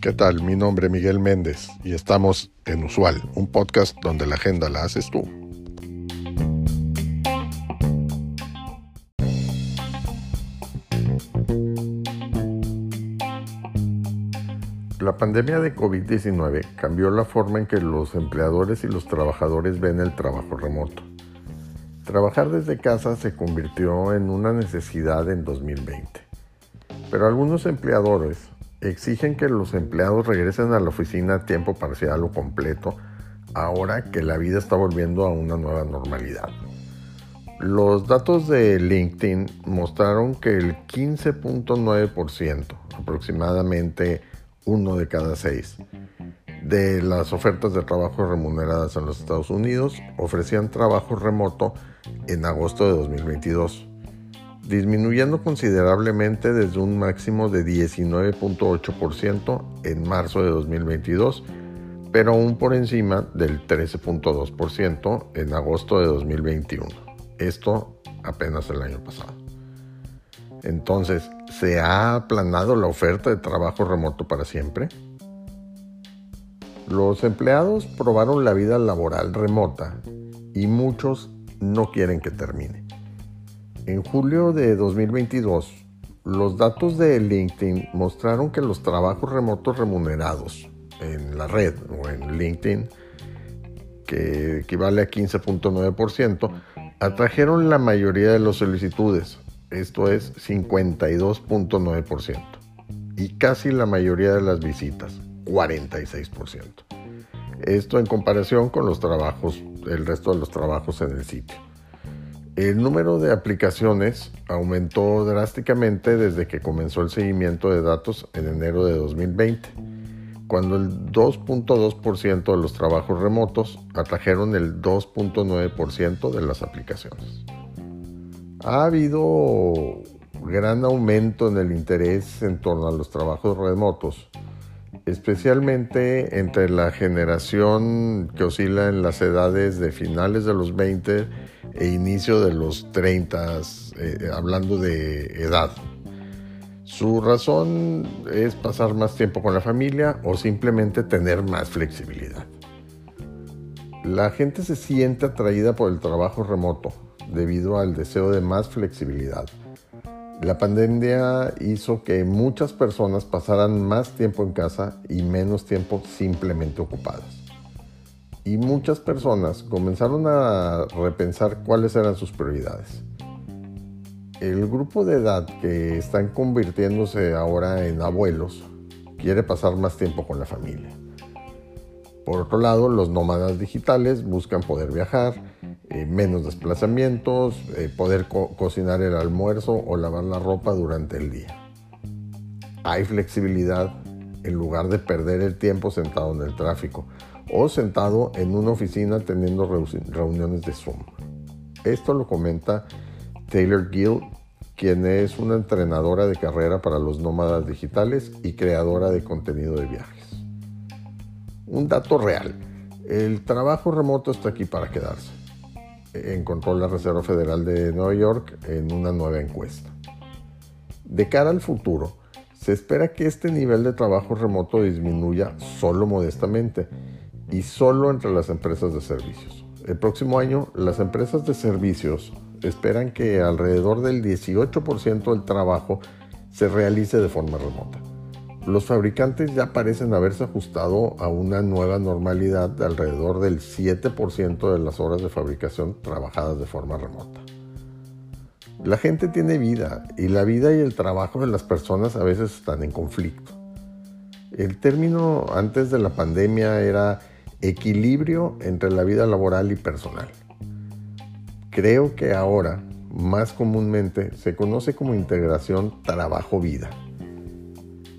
¿Qué tal? Mi nombre es Miguel Méndez y estamos en Usual, un podcast donde la agenda la haces tú. La pandemia de COVID-19 cambió la forma en que los empleadores y los trabajadores ven el trabajo remoto. Trabajar desde casa se convirtió en una necesidad en 2020, pero algunos empleadores exigen que los empleados regresen a la oficina a tiempo parcial o completo ahora que la vida está volviendo a una nueva normalidad. Los datos de LinkedIn mostraron que el 15.9%, aproximadamente uno de cada seis, de las ofertas de trabajo remuneradas en los Estados Unidos ofrecían trabajo remoto en agosto de 2022 disminuyendo considerablemente desde un máximo de 19.8% en marzo de 2022, pero aún por encima del 13.2% en agosto de 2021. Esto apenas el año pasado. Entonces, ¿se ha aplanado la oferta de trabajo remoto para siempre? Los empleados probaron la vida laboral remota y muchos no quieren que termine. En julio de 2022, los datos de LinkedIn mostraron que los trabajos remotos remunerados en la red o en LinkedIn, que equivale a 15.9%, atrajeron la mayoría de las solicitudes, esto es 52.9%, y casi la mayoría de las visitas, 46%. Esto en comparación con los trabajos, el resto de los trabajos en el sitio. El número de aplicaciones aumentó drásticamente desde que comenzó el seguimiento de datos en enero de 2020, cuando el 2.2% de los trabajos remotos atrajeron el 2.9% de las aplicaciones. Ha habido gran aumento en el interés en torno a los trabajos remotos, especialmente entre la generación que oscila en las edades de finales de los 20 e inicio de los 30, eh, hablando de edad. Su razón es pasar más tiempo con la familia o simplemente tener más flexibilidad. La gente se siente atraída por el trabajo remoto debido al deseo de más flexibilidad. La pandemia hizo que muchas personas pasaran más tiempo en casa y menos tiempo simplemente ocupadas y muchas personas comenzaron a repensar cuáles eran sus prioridades. El grupo de edad que están convirtiéndose ahora en abuelos quiere pasar más tiempo con la familia. Por otro lado, los nómadas digitales buscan poder viajar, eh, menos desplazamientos, eh, poder cocinar el almuerzo o lavar la ropa durante el día. Hay flexibilidad en lugar de perder el tiempo sentado en el tráfico o sentado en una oficina teniendo reuniones de Zoom. Esto lo comenta Taylor Gill, quien es una entrenadora de carrera para los nómadas digitales y creadora de contenido de viajes. Un dato real, el trabajo remoto está aquí para quedarse, encontró la Reserva Federal de Nueva York en una nueva encuesta. De cara al futuro, se espera que este nivel de trabajo remoto disminuya solo modestamente y solo entre las empresas de servicios. El próximo año, las empresas de servicios esperan que alrededor del 18% del trabajo se realice de forma remota. Los fabricantes ya parecen haberse ajustado a una nueva normalidad de alrededor del 7% de las horas de fabricación trabajadas de forma remota. La gente tiene vida y la vida y el trabajo de las personas a veces están en conflicto. El término antes de la pandemia era equilibrio entre la vida laboral y personal. Creo que ahora, más comúnmente, se conoce como integración trabajo-vida.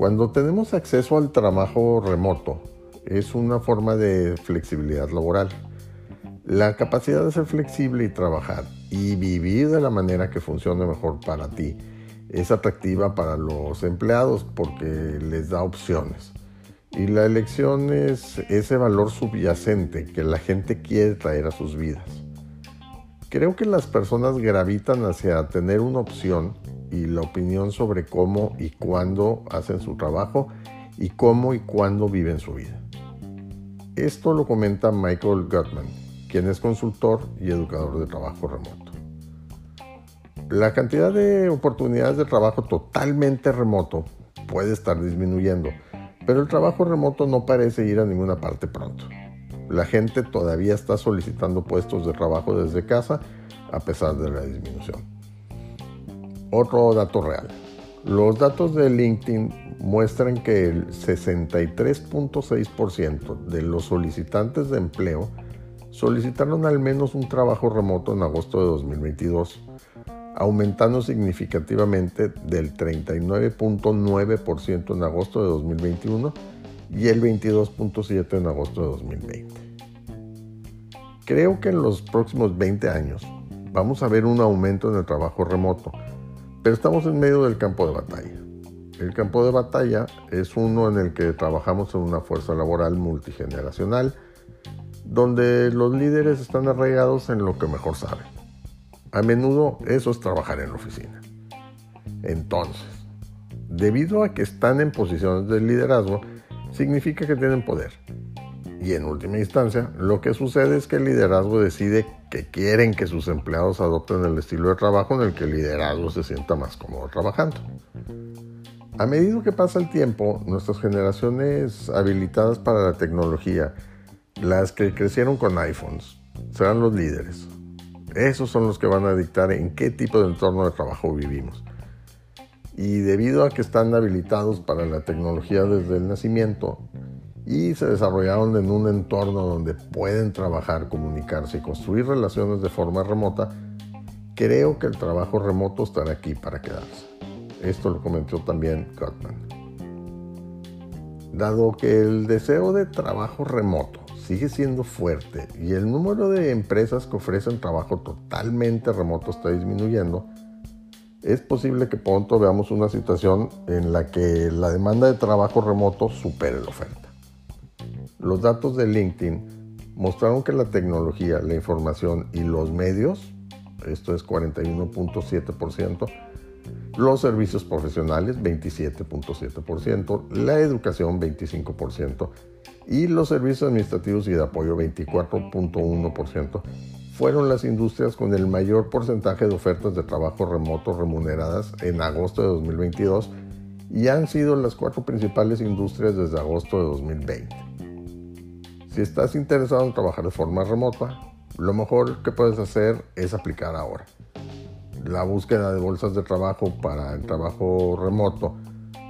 Cuando tenemos acceso al trabajo remoto, es una forma de flexibilidad laboral. La capacidad de ser flexible y trabajar y vivir de la manera que funcione mejor para ti es atractiva para los empleados porque les da opciones. Y la elección es ese valor subyacente que la gente quiere traer a sus vidas. Creo que las personas gravitan hacia tener una opción y la opinión sobre cómo y cuándo hacen su trabajo y cómo y cuándo viven su vida. Esto lo comenta Michael Gutman, quien es consultor y educador de trabajo remoto. La cantidad de oportunidades de trabajo totalmente remoto puede estar disminuyendo, pero el trabajo remoto no parece ir a ninguna parte pronto. La gente todavía está solicitando puestos de trabajo desde casa a pesar de la disminución. Otro dato real. Los datos de LinkedIn muestran que el 63.6% de los solicitantes de empleo solicitaron al menos un trabajo remoto en agosto de 2022, aumentando significativamente del 39.9% en agosto de 2021 y el 22.7% en agosto de 2020. Creo que en los próximos 20 años vamos a ver un aumento en el trabajo remoto, pero estamos en medio del campo de batalla. El campo de batalla es uno en el que trabajamos en una fuerza laboral multigeneracional, donde los líderes están arraigados en lo que mejor saben. A menudo eso es trabajar en la oficina. Entonces, debido a que están en posiciones de liderazgo, significa que tienen poder. Y en última instancia, lo que sucede es que el liderazgo decide que quieren que sus empleados adopten el estilo de trabajo en el que el liderazgo se sienta más cómodo trabajando. A medida que pasa el tiempo, nuestras generaciones habilitadas para la tecnología, las que crecieron con iPhones, serán los líderes. Esos son los que van a dictar en qué tipo de entorno de trabajo vivimos. Y debido a que están habilitados para la tecnología desde el nacimiento y se desarrollaron en un entorno donde pueden trabajar, comunicarse y construir relaciones de forma remota, creo que el trabajo remoto estará aquí para quedarse. Esto lo comentó también Gottman. Dado que el deseo de trabajo remoto sigue siendo fuerte y el número de empresas que ofrecen trabajo totalmente remoto está disminuyendo, es posible que pronto veamos una situación en la que la demanda de trabajo remoto supere la oferta. Los datos de LinkedIn mostraron que la tecnología, la información y los medios, esto es 41.7%, los servicios profesionales 27.7%, la educación 25% y los servicios administrativos y de apoyo 24.1% fueron las industrias con el mayor porcentaje de ofertas de trabajo remoto remuneradas en agosto de 2022 y han sido las cuatro principales industrias desde agosto de 2020. Si estás interesado en trabajar de forma remota, lo mejor que puedes hacer es aplicar ahora la búsqueda de bolsas de trabajo para el trabajo remoto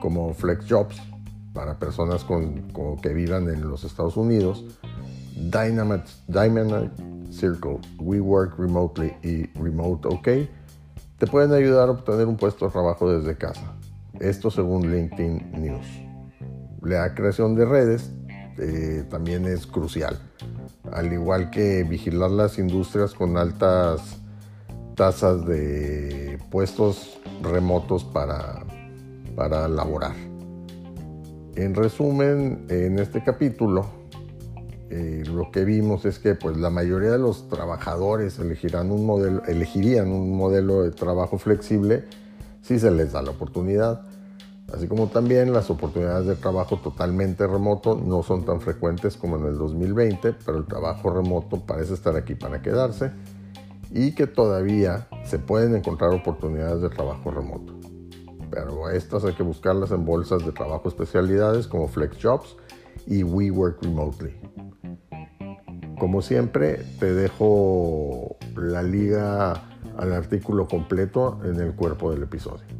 como FlexJobs para personas con, que vivan en los Estados Unidos, Dynamite, Dynamite Circle, We Work Remotely y Remote OK te pueden ayudar a obtener un puesto de trabajo desde casa. Esto según LinkedIn News. La creación de redes eh, también es crucial, al igual que vigilar las industrias con altas tasas de puestos remotos para, para laborar. En resumen, en este capítulo, eh, lo que vimos es que pues, la mayoría de los trabajadores elegirán un modelo, elegirían un modelo de trabajo flexible si se les da la oportunidad. Así como también las oportunidades de trabajo totalmente remoto no son tan frecuentes como en el 2020, pero el trabajo remoto parece estar aquí para quedarse y que todavía se pueden encontrar oportunidades de trabajo remoto. Pero estas hay que buscarlas en bolsas de trabajo especialidades como FlexJobs y We Work Remotely. Como siempre, te dejo la liga al artículo completo en el cuerpo del episodio.